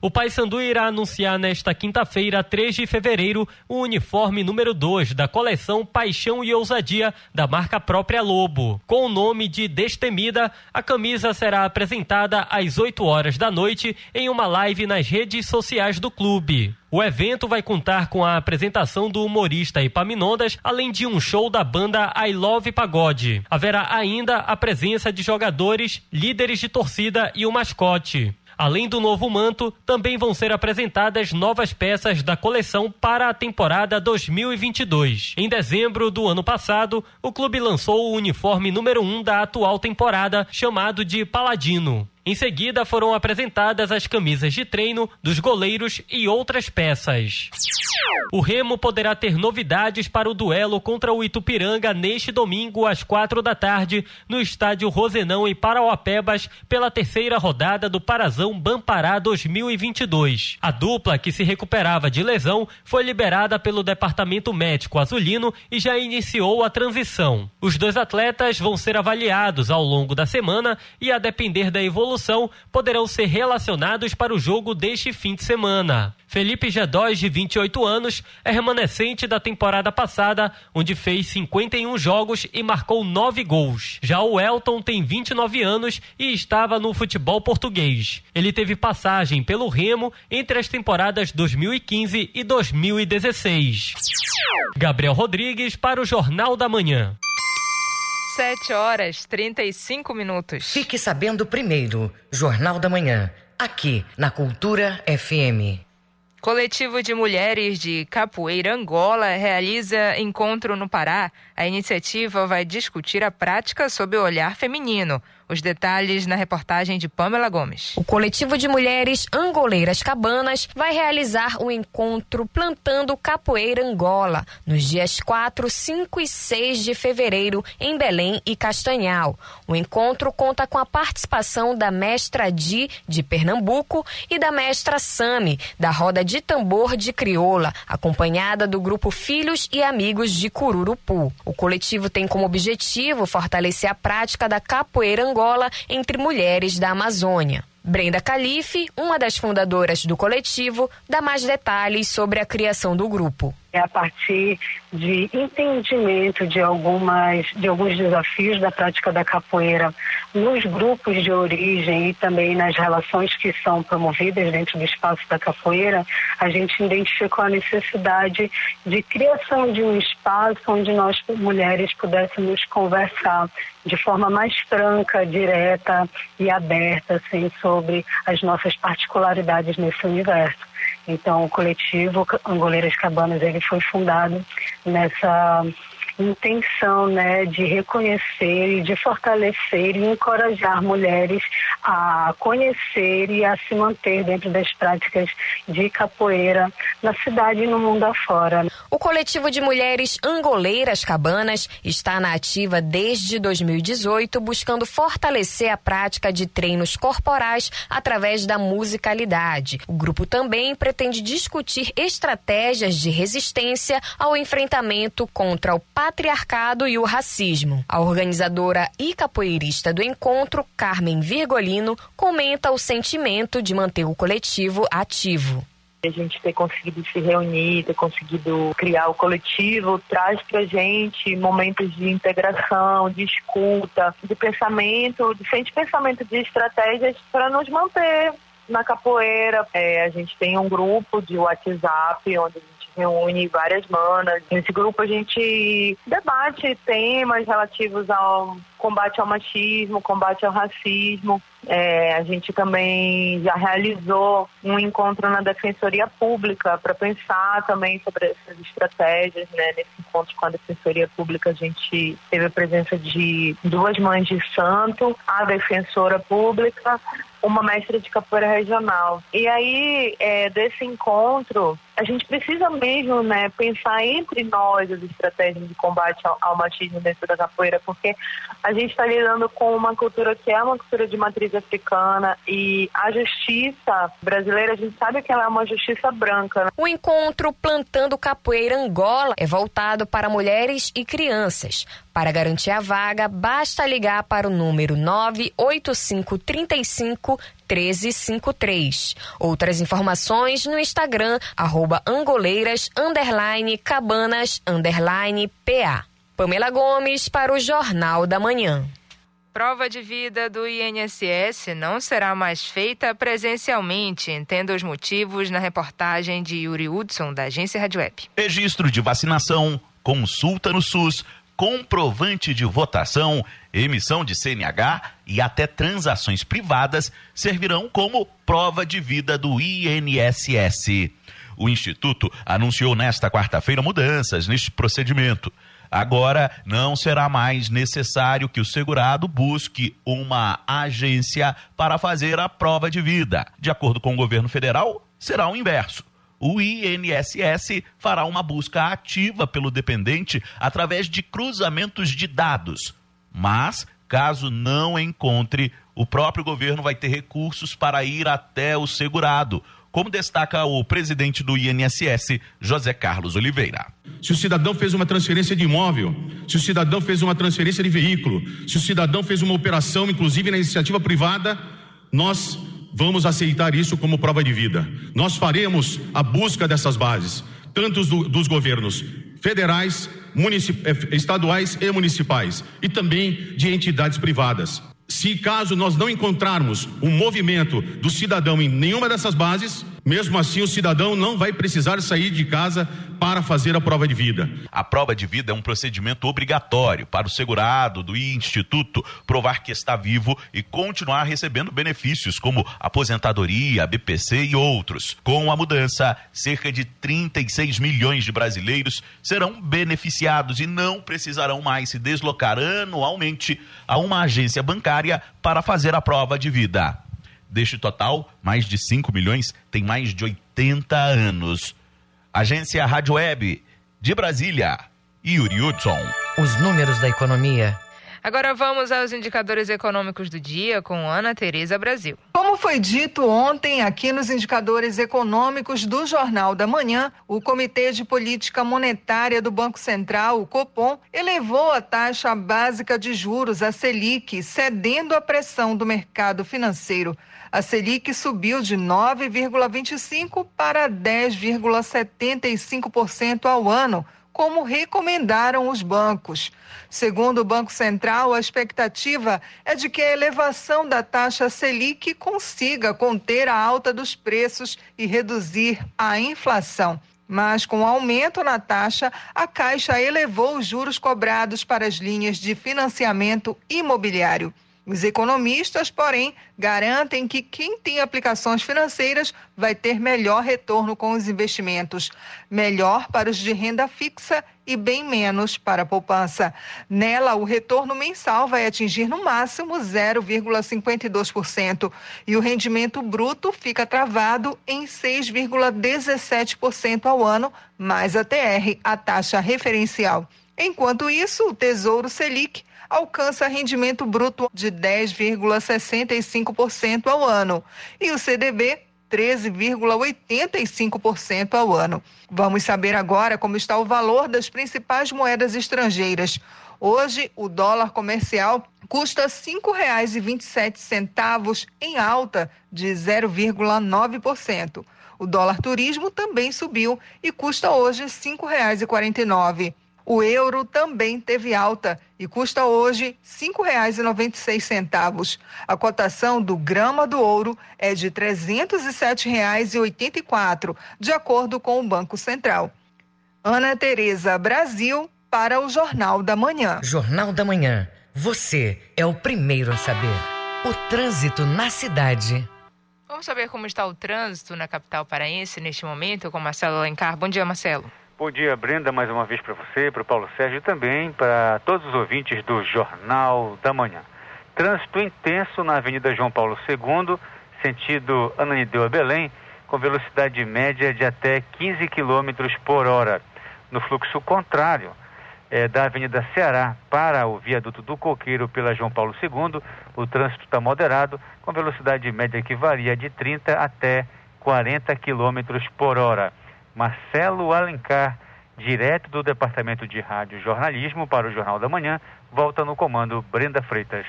O Paysandu irá anunciar nesta quinta-feira, 3 de fevereiro, o uniforme número 2 da coleção Paixão e Ousadia da marca própria Lobo. Com o nome de Destemida, a camisa será apresentada às 8 horas da noite em uma live nas redes sociais do clube. O evento vai contar com a apresentação do humorista Epaminondas, além de um show da banda I Love Pagode. Haverá ainda a presença de jogadores, líderes de torcida e o mascote. Além do novo manto, também vão ser apresentadas novas peças da coleção para a temporada 2022. Em dezembro do ano passado, o clube lançou o uniforme número 1 um da atual temporada, chamado de Paladino. Em seguida, foram apresentadas as camisas de treino dos goleiros e outras peças. O Remo poderá ter novidades para o duelo contra o Itupiranga neste domingo às quatro da tarde no estádio Rosenão em Parauapebas pela terceira rodada do Parazão Bampará 2022. A dupla que se recuperava de lesão foi liberada pelo Departamento Médico Azulino e já iniciou a transição. Os dois atletas vão ser avaliados ao longo da semana e a depender da evolução poderão ser relacionados para o jogo deste fim de semana. Felipe Gedóis, de 28 anos, é remanescente da temporada passada, onde fez 51 jogos e marcou 9 gols. Já o Elton tem 29 anos e estava no futebol português. Ele teve passagem pelo Remo entre as temporadas 2015 e 2016. Gabriel Rodrigues para o Jornal da Manhã. 7 horas 35 minutos. Fique sabendo primeiro, Jornal da Manhã, aqui na Cultura FM. Coletivo de Mulheres de Capoeira Angola realiza encontro no Pará. A iniciativa vai discutir a prática sob o olhar feminino. Os detalhes na reportagem de Pamela Gomes. O coletivo de mulheres angoleiras cabanas vai realizar o um encontro Plantando Capoeira Angola nos dias 4, 5 e 6 de fevereiro em Belém e Castanhal. O encontro conta com a participação da mestra Di de Pernambuco e da mestra Sami da roda de tambor de crioula, acompanhada do grupo Filhos e Amigos de Cururupu. O coletivo tem como objetivo fortalecer a prática da capoeira Angola entre mulheres da Amazônia. Brenda Calife, uma das fundadoras do coletivo, dá mais detalhes sobre a criação do grupo. É a partir de entendimento de, algumas, de alguns desafios da prática da capoeira nos grupos de origem e também nas relações que são promovidas dentro do espaço da capoeira, a gente identificou a necessidade de criação de um espaço onde nós, mulheres, pudéssemos conversar de forma mais franca, direta e aberta assim, sobre as nossas particularidades nesse universo. Então, o coletivo Angoleiras Cabanas ele foi fundado nessa intenção né, de reconhecer e de fortalecer e encorajar mulheres a conhecer e a se manter dentro das práticas de capoeira na cidade e no mundo afora. O coletivo de mulheres angoleiras cabanas está na ativa desde 2018, buscando fortalecer a prática de treinos corporais através da musicalidade. O grupo também pretende discutir estratégias de resistência ao enfrentamento contra o patriarcado e o racismo. A organizadora e capoeirista do encontro, Carmen Virgolino, comenta o sentimento de manter o coletivo ativo a gente ter conseguido se reunir, ter conseguido criar o coletivo, traz para gente momentos de integração, de escuta, de pensamento, diferente pensamento de estratégias para nos manter na capoeira. É, a gente tem um grupo de WhatsApp onde reúne várias manas. Nesse grupo a gente debate temas relativos ao combate ao machismo, combate ao racismo. É, a gente também já realizou um encontro na Defensoria Pública para pensar também sobre essas estratégias. Né? Nesse encontro com a Defensoria Pública, a gente teve a presença de duas mães de santo, a defensora pública, uma mestra de capoeira regional. E aí, é, desse encontro, a gente precisa mesmo né, pensar entre nós as estratégias de combate ao, ao machismo dentro da capoeira, porque a gente está lidando com uma cultura que é uma cultura de matriz africana e a justiça brasileira, a gente sabe que ela é uma justiça branca. Né? O encontro Plantando Capoeira Angola é voltado para mulheres e crianças. Para garantir a vaga, basta ligar para o número 98535 1353. Outras informações no Instagram, arroba angoleiras, underline, cabanas, underline, PA. Pamela Gomes para o Jornal da Manhã. Prova de vida do INSS não será mais feita presencialmente. Entenda os motivos na reportagem de Yuri Hudson, da agência Rádio Web. Registro de vacinação, consulta no SUS, comprovante de votação, emissão de CNH e até transações privadas servirão como prova de vida do INSS. O Instituto anunciou nesta quarta-feira mudanças neste procedimento. Agora não será mais necessário que o segurado busque uma agência para fazer a prova de vida. De acordo com o governo federal, será o inverso o INSS fará uma busca ativa pelo dependente através de cruzamentos de dados. Mas, caso não encontre, o próprio governo vai ter recursos para ir até o segurado, como destaca o presidente do INSS, José Carlos Oliveira. Se o cidadão fez uma transferência de imóvel, se o cidadão fez uma transferência de veículo, se o cidadão fez uma operação, inclusive na iniciativa privada, nós vamos aceitar isso como prova de vida. Nós faremos a busca dessas bases, tanto do, dos governos federais, eh, estaduais e municipais, e também de entidades privadas. Se caso nós não encontrarmos o movimento do cidadão em nenhuma dessas bases, mesmo assim, o cidadão não vai precisar sair de casa para fazer a prova de vida. A prova de vida é um procedimento obrigatório para o segurado do instituto provar que está vivo e continuar recebendo benefícios como aposentadoria, BPC e outros. Com a mudança, cerca de 36 milhões de brasileiros serão beneficiados e não precisarão mais se deslocar anualmente a uma agência bancária para fazer a prova de vida. Deste total, mais de 5 milhões têm mais de 80 anos. Agência Rádio Web, de Brasília, Yuri Hudson. Os números da economia Agora vamos aos indicadores econômicos do dia com Ana Tereza Brasil. Como foi dito ontem aqui nos indicadores econômicos do Jornal da Manhã, o Comitê de Política Monetária do Banco Central, o Copom, elevou a taxa básica de juros, a Selic, cedendo à pressão do mercado financeiro. A Selic subiu de 9,25 para 10,75% ao ano como recomendaram os bancos. Segundo o Banco Central, a expectativa é de que a elevação da taxa Selic consiga conter a alta dos preços e reduzir a inflação. Mas com o aumento na taxa, a Caixa elevou os juros cobrados para as linhas de financiamento imobiliário. Os economistas, porém, garantem que quem tem aplicações financeiras vai ter melhor retorno com os investimentos, melhor para os de renda fixa e bem menos para a poupança. Nela, o retorno mensal vai atingir no máximo 0,52% e o rendimento bruto fica travado em 6,17% ao ano, mais a TR, a taxa referencial. Enquanto isso, o Tesouro Selic alcança rendimento bruto de 10,65% ao ano e o CDB 13,85% ao ano. Vamos saber agora como está o valor das principais moedas estrangeiras. Hoje, o dólar comercial custa R$ 5,27 em alta de 0,9%. O dólar turismo também subiu e custa hoje R$ 5,49. O euro também teve alta e custa hoje R$ 5,96. A cotação do grama do ouro é de R$ 307,84, de acordo com o Banco Central. Ana Tereza Brasil para o Jornal da Manhã. Jornal da Manhã. Você é o primeiro a saber. O trânsito na cidade. Vamos saber como está o trânsito na capital paraense neste momento com Marcelo Alencar. Bom dia, Marcelo. Bom dia, Brenda, mais uma vez para você, para o Paulo Sérgio e também para todos os ouvintes do Jornal da Manhã. Trânsito intenso na Avenida João Paulo II, sentido Ananideu a Belém, com velocidade média de até 15 km por hora. No fluxo contrário, é, da Avenida Ceará para o viaduto do Coqueiro pela João Paulo II, o trânsito está moderado, com velocidade média que varia de 30 até 40 km por hora. Marcelo Alencar, direto do Departamento de Rádio Jornalismo para o Jornal da Manhã, volta no comando Brenda Freitas.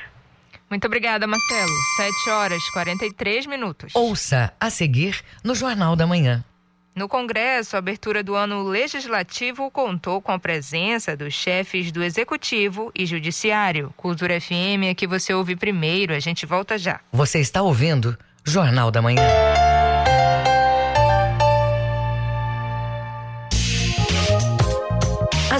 Muito obrigada, Marcelo. 7 horas e 43 minutos. Ouça a seguir no Jornal da Manhã. No Congresso, a abertura do ano legislativo contou com a presença dos chefes do Executivo e Judiciário. Cultura FM é que você ouve primeiro, a gente volta já. Você está ouvindo Jornal da Manhã.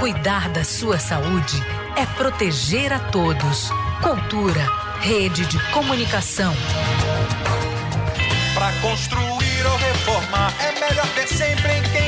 Cuidar da sua saúde é proteger a todos. Cultura, rede de comunicação. Para construir ou reformar, é melhor ter sempre em quem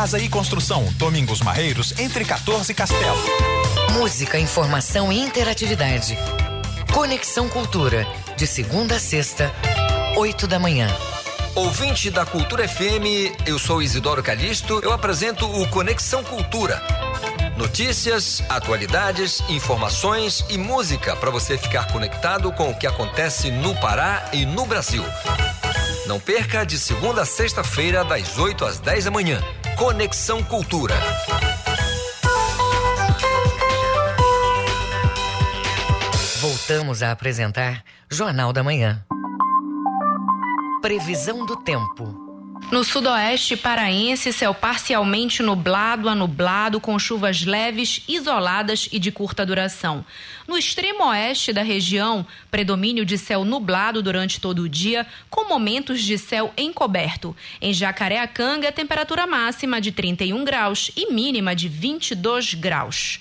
Casa e Construção, Domingos Marreiros, entre 14 e Castelo. Música, informação e interatividade. Conexão Cultura, de segunda a sexta, oito da manhã. Ouvinte da Cultura FM, eu sou Isidoro Calixto, eu apresento o Conexão Cultura. Notícias, atualidades, informações e música para você ficar conectado com o que acontece no Pará e no Brasil. Não perca de segunda a sexta-feira, das 8 às 10 da manhã. Conexão Cultura. Voltamos a apresentar Jornal da Manhã. Previsão do tempo. No sudoeste paraense, céu parcialmente nublado a nublado, com chuvas leves, isoladas e de curta duração. No extremo oeste da região, predomínio de céu nublado durante todo o dia, com momentos de céu encoberto. Em Jacareacanga, temperatura máxima de 31 graus e mínima de 22 graus.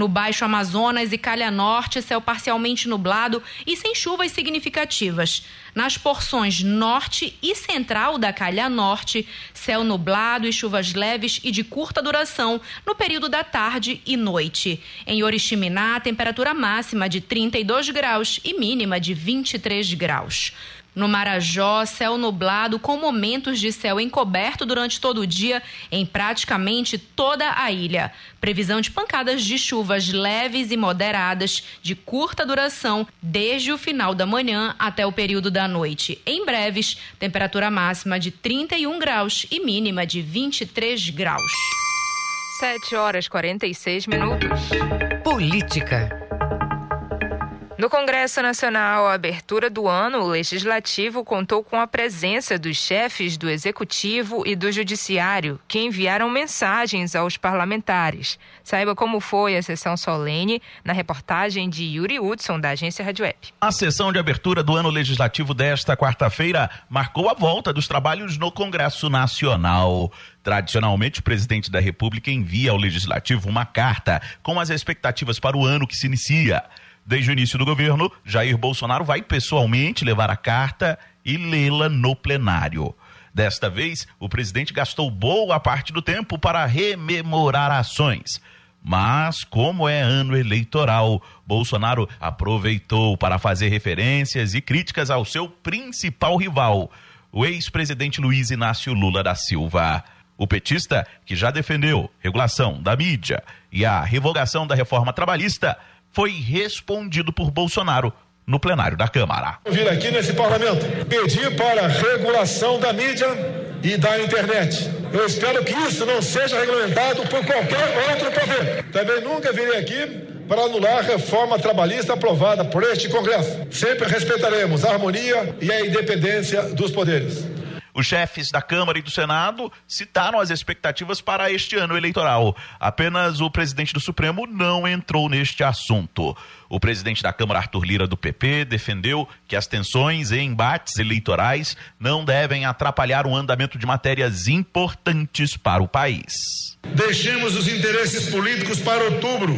No Baixo Amazonas e Calha Norte, céu parcialmente nublado e sem chuvas significativas. Nas porções norte e central da Calha Norte, céu nublado e chuvas leves e de curta duração no período da tarde e noite. Em Oriximiná, temperatura máxima de 32 graus e mínima de 23 graus. No Marajó, céu nublado com momentos de céu encoberto durante todo o dia em praticamente toda a ilha. Previsão de pancadas de chuvas leves e moderadas de curta duração desde o final da manhã até o período da noite. Em breves, temperatura máxima de 31 graus e mínima de 23 graus. 7 horas 46 minutos. Política. No Congresso Nacional, a abertura do ano legislativo contou com a presença dos chefes do Executivo e do Judiciário, que enviaram mensagens aos parlamentares. Saiba como foi a sessão solene na reportagem de Yuri Hudson, da agência Rádio Web. A sessão de abertura do ano legislativo desta quarta-feira marcou a volta dos trabalhos no Congresso Nacional. Tradicionalmente, o presidente da República envia ao Legislativo uma carta com as expectativas para o ano que se inicia. Desde o início do governo, Jair Bolsonaro vai pessoalmente levar a carta e lê-la no plenário. Desta vez, o presidente gastou boa parte do tempo para rememorar ações. Mas, como é ano eleitoral, Bolsonaro aproveitou para fazer referências e críticas ao seu principal rival, o ex-presidente Luiz Inácio Lula da Silva. O petista, que já defendeu regulação da mídia e a revogação da reforma trabalhista, foi respondido por Bolsonaro no plenário da Câmara. Vir aqui nesse parlamento pedir para regulação da mídia e da internet. Eu espero que isso não seja regulamentado por qualquer outro poder. Também nunca virei aqui para anular a reforma trabalhista aprovada por este Congresso. Sempre respeitaremos a harmonia e a independência dos poderes. Os chefes da Câmara e do Senado citaram as expectativas para este ano eleitoral. Apenas o presidente do Supremo não entrou neste assunto. O presidente da Câmara, Arthur Lira, do PP, defendeu que as tensões e embates eleitorais não devem atrapalhar o andamento de matérias importantes para o país. Deixemos os interesses políticos para outubro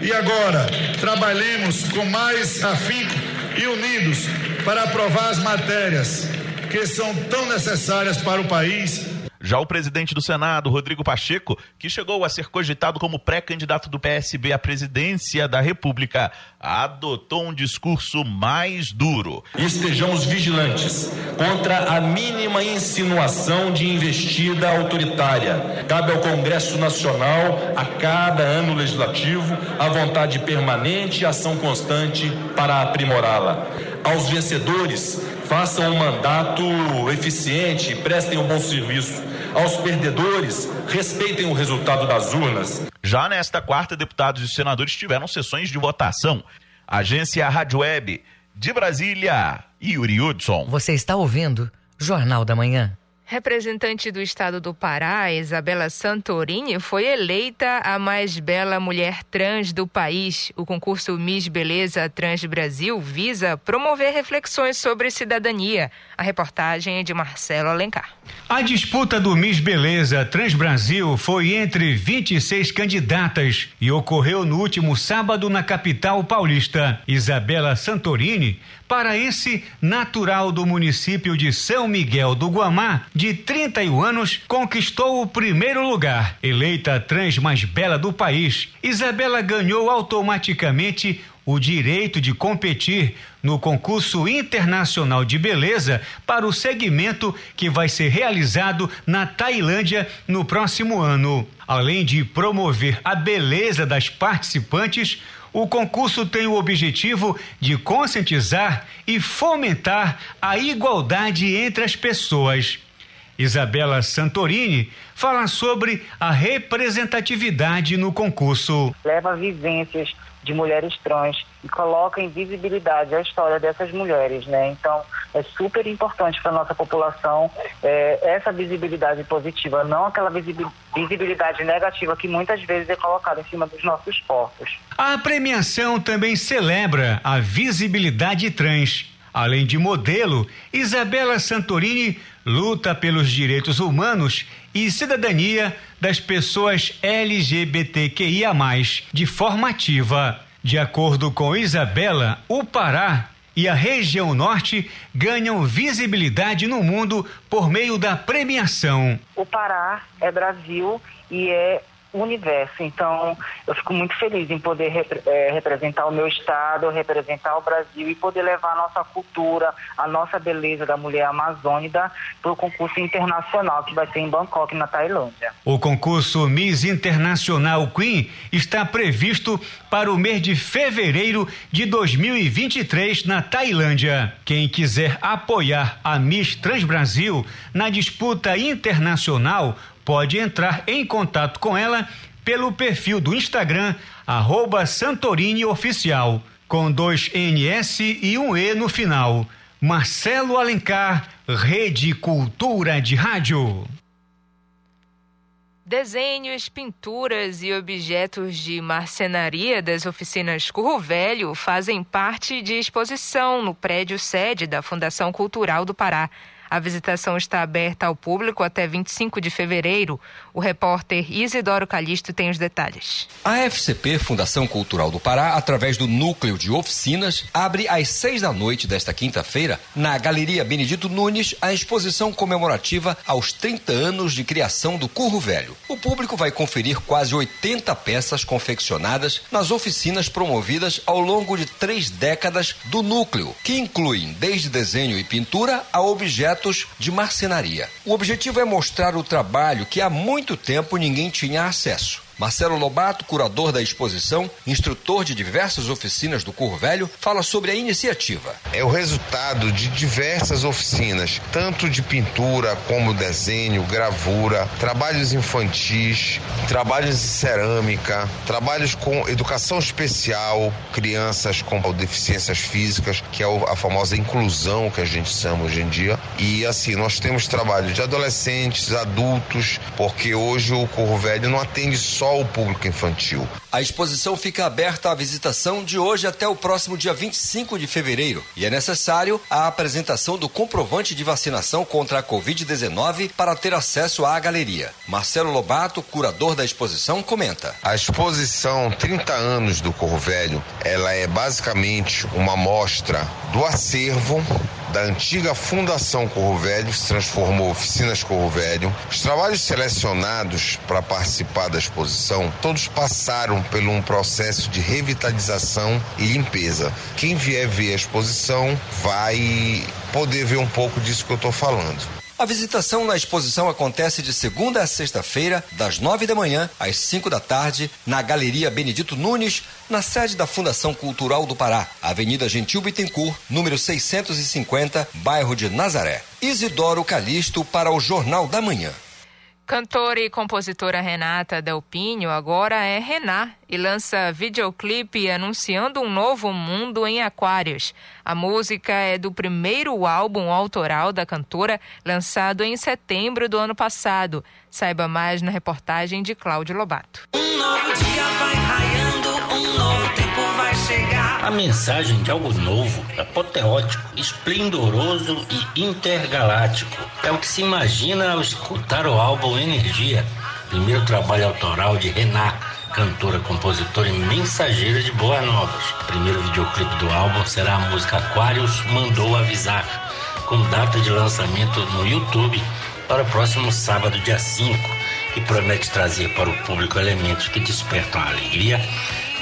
e agora trabalhemos com mais afinco e unidos para aprovar as matérias que são tão necessárias para o país já o presidente do Senado, Rodrigo Pacheco, que chegou a ser cogitado como pré-candidato do PSB à presidência da República, adotou um discurso mais duro. Estejamos vigilantes contra a mínima insinuação de investida autoritária. Cabe ao Congresso Nacional, a cada ano legislativo, a vontade permanente e ação constante para aprimorá-la. Aos vencedores, façam um mandato eficiente, prestem um bom serviço aos perdedores, respeitem o resultado das urnas. Já nesta quarta, deputados e senadores tiveram sessões de votação. Agência Rádio Web de Brasília, Yuri Hudson. Você está ouvindo Jornal da Manhã. Representante do estado do Pará, Isabela Santorini, foi eleita a mais bela mulher trans do país. O concurso Miss Beleza Trans Brasil visa promover reflexões sobre cidadania. A reportagem é de Marcelo Alencar. A disputa do Miss Beleza Trans Brasil foi entre 26 candidatas e ocorreu no último sábado na capital paulista. Isabela Santorini paraense natural do município de São Miguel do Guamá, de 31 anos, conquistou o primeiro lugar. Eleita a trans mais bela do país, Isabela ganhou automaticamente o direito de competir no concurso internacional de beleza para o segmento que vai ser realizado na Tailândia no próximo ano. Além de promover a beleza das participantes, o concurso tem o objetivo de conscientizar e fomentar a igualdade entre as pessoas. Isabela Santorini fala sobre a representatividade no concurso. Leva vivências de mulheres trans e coloca em visibilidade a história dessas mulheres, né? Então é super importante para nossa população é, essa visibilidade positiva, não aquela visibilidade negativa que muitas vezes é colocada em cima dos nossos corpos. A premiação também celebra a visibilidade trans. Além de modelo, Isabela Santorini luta pelos direitos humanos e cidadania das pessoas LGBTQIA, de forma ativa. De acordo com Isabela, o Pará e a região norte ganham visibilidade no mundo por meio da premiação. O Pará é Brasil e é universo. Então, eu fico muito feliz em poder repre é, representar o meu estado, representar o Brasil e poder levar a nossa cultura, a nossa beleza da mulher amazônica para o concurso internacional que vai ser em Bangkok, na Tailândia. O concurso Miss Internacional Queen está previsto para o mês de fevereiro de 2023 na Tailândia. Quem quiser apoiar a Miss Trans Brasil na disputa internacional pode entrar em contato com ela pelo perfil do Instagram, arroba Santorini Oficial, com dois NS e um E no final. Marcelo Alencar, Rede Cultura de Rádio. Desenhos, pinturas e objetos de marcenaria das oficinas Curro Velho fazem parte de exposição no prédio sede da Fundação Cultural do Pará. A visitação está aberta ao público até 25 de fevereiro. O repórter Isidoro Calixto tem os detalhes. A FCP, Fundação Cultural do Pará, através do núcleo de oficinas, abre às seis da noite desta quinta-feira, na Galeria Benedito Nunes, a exposição comemorativa aos 30 anos de criação do Curro Velho. O público vai conferir quase 80 peças confeccionadas nas oficinas promovidas ao longo de três décadas do núcleo, que incluem desde desenho e pintura a objetos de marcenaria. O objetivo é mostrar o trabalho que há muito tempo ninguém tinha acesso. Marcelo Lobato, curador da exposição, instrutor de diversas oficinas do Curro Velho, fala sobre a iniciativa. É o resultado de diversas oficinas, tanto de pintura como desenho, gravura, trabalhos infantis, trabalhos de cerâmica, trabalhos com educação especial, crianças com deficiências físicas, que é a famosa inclusão que a gente chama hoje em dia. E assim, nós temos trabalho de adolescentes, adultos, porque hoje o Curro Velho não atende só só o público infantil. A exposição fica aberta à visitação de hoje até o próximo dia 25 de fevereiro e é necessário a apresentação do comprovante de vacinação contra a Covid-19 para ter acesso à galeria. Marcelo Lobato, curador da exposição, comenta. A exposição 30 anos do Corvo Velho, ela é basicamente uma mostra do acervo da antiga Fundação Corro Velho, se transformou Oficinas Corro Velho. Os trabalhos selecionados para participar da exposição, todos passaram por um processo de revitalização e limpeza. Quem vier ver a exposição vai poder ver um pouco disso que eu estou falando. A visitação na exposição acontece de segunda a sexta-feira, das nove da manhã às cinco da tarde, na Galeria Benedito Nunes, na sede da Fundação Cultural do Pará, Avenida Gentil Bittencourt, número 650, bairro de Nazaré. Isidoro Calixto para o Jornal da Manhã. Cantora e compositora Renata Delpinho agora é Rená e lança videoclipe anunciando um novo mundo em Aquários. A música é do primeiro álbum autoral da cantora, lançado em setembro do ano passado. Saiba mais na reportagem de Cláudio Lobato. Um A mensagem de algo novo, apoteótico, esplendoroso e intergaláctico. É o que se imagina ao escutar o álbum Energia, primeiro trabalho autoral de Rená, cantora, compositora e mensageira de boas novas. O primeiro videoclipe do álbum será a música Aquarius Mandou Avisar, com data de lançamento no YouTube para o próximo sábado, dia 5, que promete trazer para o público elementos que despertam a alegria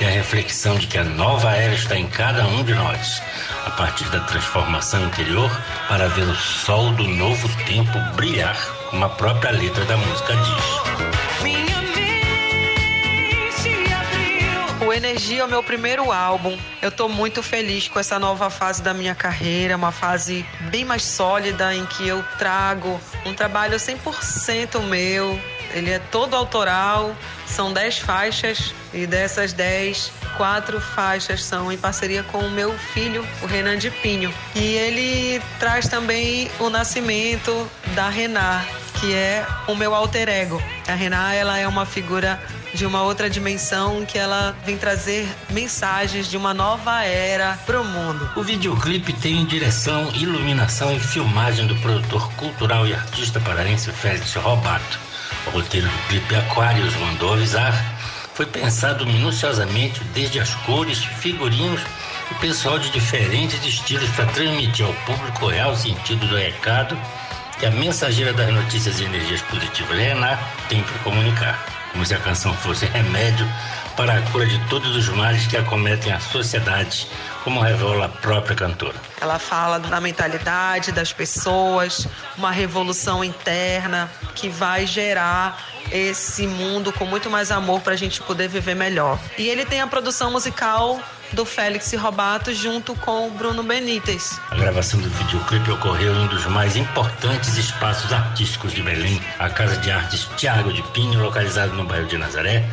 e a reflexão de que a nova era está em cada um de nós, a partir da transformação interior para ver o sol do novo tempo brilhar, como a própria letra da música diz. O Energia é o meu primeiro álbum. Eu estou muito feliz com essa nova fase da minha carreira, uma fase bem mais sólida em que eu trago um trabalho 100% meu, ele é todo autoral, são 10 faixas e dessas 10, quatro faixas são em parceria com o meu filho, o Renan de Pinho. E ele traz também o nascimento da Renan, que é o meu alter ego. A Renan, ela é uma figura de uma outra dimensão que ela vem trazer mensagens de uma nova era para o mundo. O videoclipe tem direção, iluminação e filmagem do produtor cultural e artista paraense Félix Robato. O roteiro do clipe Aquários mandou avisar. Foi pensado minuciosamente desde as cores, figurinos e pessoal de diferentes estilos para transmitir ao público o real sentido do recado que a mensageira das notícias e energias positivas Renan tem para comunicar. Como se a canção fosse remédio para a cura de todos os males que acometem a sociedade, como revela a própria cantora. Ela fala da mentalidade das pessoas, uma revolução interna que vai gerar esse mundo com muito mais amor para a gente poder viver melhor. E ele tem a produção musical do Félix Robato junto com o Bruno Benítez. A gravação do videoclipe ocorreu em um dos mais importantes espaços artísticos de Belém, a Casa de Artes Tiago de Pinho, localizado no bairro de Nazaré,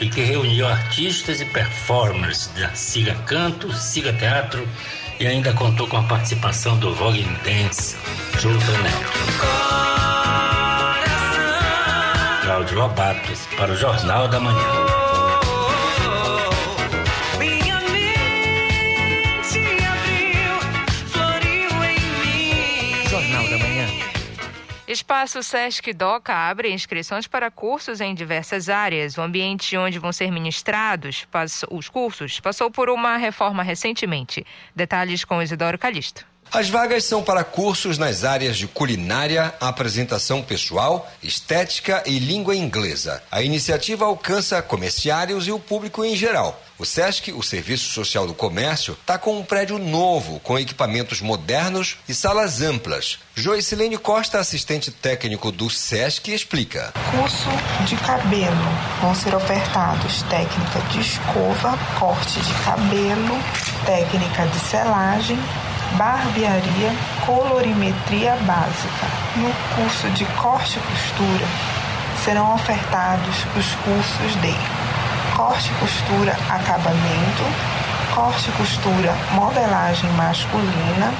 e que reuniu artistas e performers da Siga Canto, Siga Teatro e ainda contou com a participação do Vogue Dance, Júlio Neto. Cláudio Lobato para o Jornal da Manhã. Espaço Sesc Doca abre inscrições para cursos em diversas áreas. O ambiente onde vão ser ministrados os cursos passou por uma reforma recentemente. Detalhes com Isidoro Calixto. As vagas são para cursos nas áreas de culinária, apresentação pessoal, estética e língua inglesa. A iniciativa alcança comerciários e o público em geral. O SESC, o Serviço Social do Comércio, está com um prédio novo, com equipamentos modernos e salas amplas. Joicilene Costa, assistente técnico do SESC, explica. Curso de cabelo. Vão ser ofertados técnica de escova, corte de cabelo, técnica de selagem, barbearia, colorimetria básica. No curso de corte e costura serão ofertados os cursos de corte e costura acabamento, corte e costura modelagem masculina,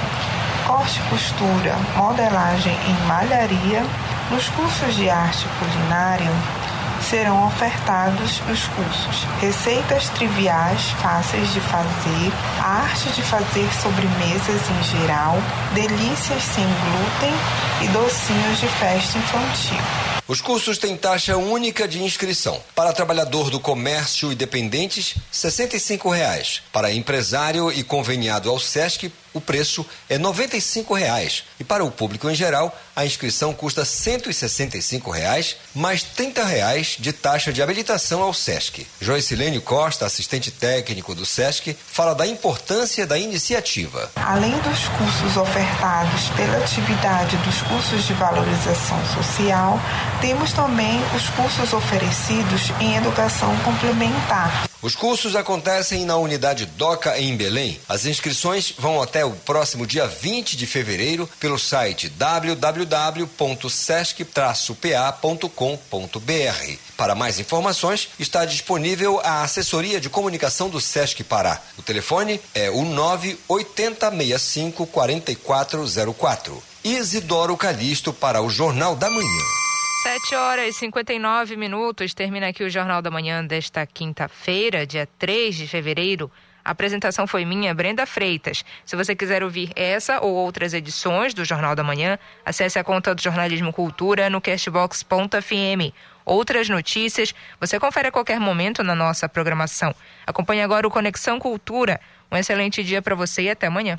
corte e costura modelagem em malharia. Nos cursos de arte culinária serão ofertados os cursos Receitas Triviais Fáceis de Fazer, a Arte de Fazer Sobremesas em Geral, Delícias Sem Glúten e Docinhos de Festa Infantil. Os cursos têm taxa única de inscrição. Para trabalhador do comércio e dependentes, 65 reais. Para empresário e conveniado ao SESC, o preço é 95 reais. e para o público em geral, a inscrição custa 165 reais, mais 30 reais de taxa de habilitação ao SESC. Joicilene Costa, assistente técnico do SESC, fala da importância da iniciativa. Além dos cursos ofertados pela atividade dos cursos de valorização social, temos também os cursos oferecidos em educação complementar. Os cursos acontecem na unidade DOCA em Belém. As inscrições vão até o próximo dia 20 de fevereiro pelo site www.sesc-pa.com.br. Para mais informações, está disponível a assessoria de comunicação do SESC Pará. O telefone é o 98065 4404. Isidoro Calixto para o Jornal da Manhã. 7 horas e 59 minutos. Termina aqui o Jornal da Manhã desta quinta-feira, dia 3 de fevereiro. A apresentação foi minha, Brenda Freitas. Se você quiser ouvir essa ou outras edições do Jornal da Manhã, acesse a conta do Jornalismo Cultura no castbox.fm. Outras notícias você confere a qualquer momento na nossa programação. Acompanhe agora o Conexão Cultura. Um excelente dia para você e até amanhã.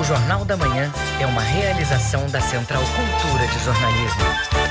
O Jornal da Manhã é uma realização da Central Cultura de Jornalismo.